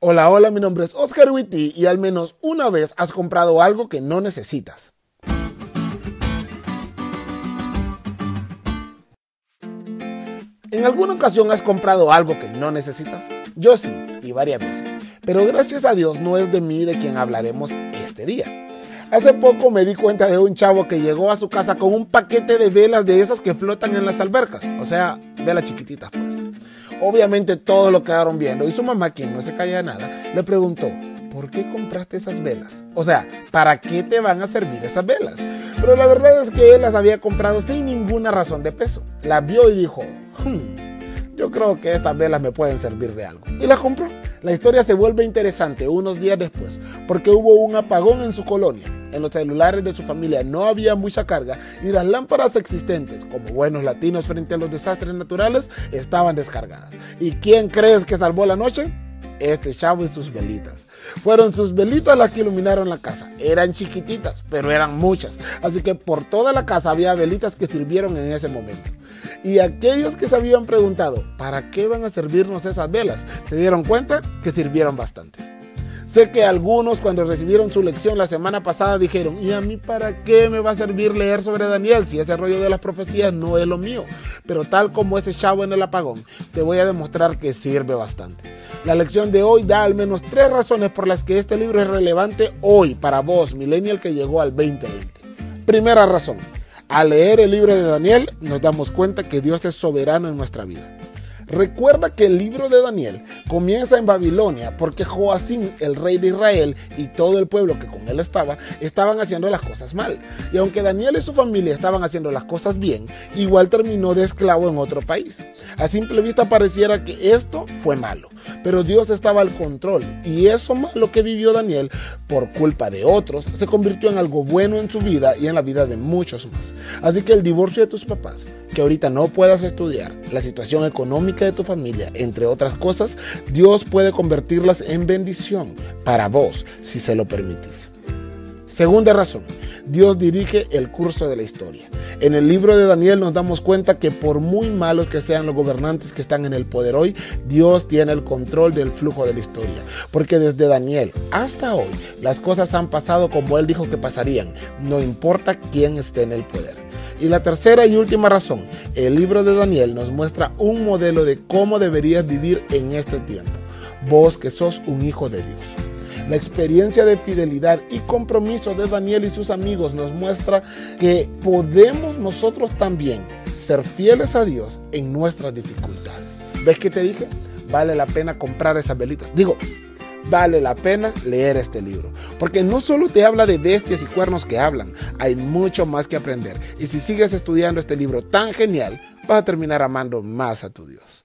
Hola, hola, mi nombre es Oscar Witty y al menos una vez has comprado algo que no necesitas. ¿En alguna ocasión has comprado algo que no necesitas? Yo sí, y varias veces. Pero gracias a Dios no es de mí de quien hablaremos este día. Hace poco me di cuenta de un chavo que llegó a su casa con un paquete de velas de esas que flotan en las albercas. O sea, velas chiquititas pues. Obviamente todos lo quedaron viendo y su mamá, quien no se calla nada, le preguntó, ¿por qué compraste esas velas? O sea, ¿para qué te van a servir esas velas? Pero la verdad es que él las había comprado sin ninguna razón de peso. Las vio y dijo, hmm, yo creo que estas velas me pueden servir de algo. Y las compró. La historia se vuelve interesante unos días después, porque hubo un apagón en su colonia. En los celulares de su familia no había mucha carga y las lámparas existentes, como buenos latinos frente a los desastres naturales, estaban descargadas. ¿Y quién crees que salvó la noche? Este chavo y sus velitas. Fueron sus velitas las que iluminaron la casa. Eran chiquititas, pero eran muchas. Así que por toda la casa había velitas que sirvieron en ese momento. Y aquellos que se habían preguntado, ¿para qué van a servirnos esas velas? Se dieron cuenta que sirvieron bastante. Sé que algunos cuando recibieron su lección la semana pasada dijeron, ¿y a mí para qué me va a servir leer sobre Daniel si ese rollo de las profecías no es lo mío? Pero tal como ese chavo en el apagón, te voy a demostrar que sirve bastante. La lección de hoy da al menos tres razones por las que este libro es relevante hoy para vos, millennial que llegó al 2020. Primera razón, al leer el libro de Daniel nos damos cuenta que Dios es soberano en nuestra vida. Recuerda que el libro de Daniel comienza en Babilonia porque Joacín, el rey de Israel, y todo el pueblo que con él estaba, estaban haciendo las cosas mal. Y aunque Daniel y su familia estaban haciendo las cosas bien, igual terminó de esclavo en otro país. A simple vista pareciera que esto fue malo, pero Dios estaba al control y eso malo que vivió Daniel por culpa de otros se convirtió en algo bueno en su vida y en la vida de muchos más. Así que el divorcio de tus papás, que ahorita no puedas estudiar, la situación económica de tu familia, entre otras cosas, Dios puede convertirlas en bendición para vos si se lo permitís. Segunda razón, Dios dirige el curso de la historia. En el libro de Daniel nos damos cuenta que por muy malos que sean los gobernantes que están en el poder hoy, Dios tiene el control del flujo de la historia. Porque desde Daniel hasta hoy las cosas han pasado como Él dijo que pasarían, no importa quién esté en el poder. Y la tercera y última razón, el libro de Daniel nos muestra un modelo de cómo deberías vivir en este tiempo. Vos que sos un hijo de Dios. La experiencia de fidelidad y compromiso de Daniel y sus amigos nos muestra que podemos nosotros también ser fieles a Dios en nuestras dificultades. ¿Ves que te dije? Vale la pena comprar esas velitas. Digo, vale la pena leer este libro. Porque no solo te habla de bestias y cuernos que hablan, hay mucho más que aprender. Y si sigues estudiando este libro tan genial, vas a terminar amando más a tu Dios.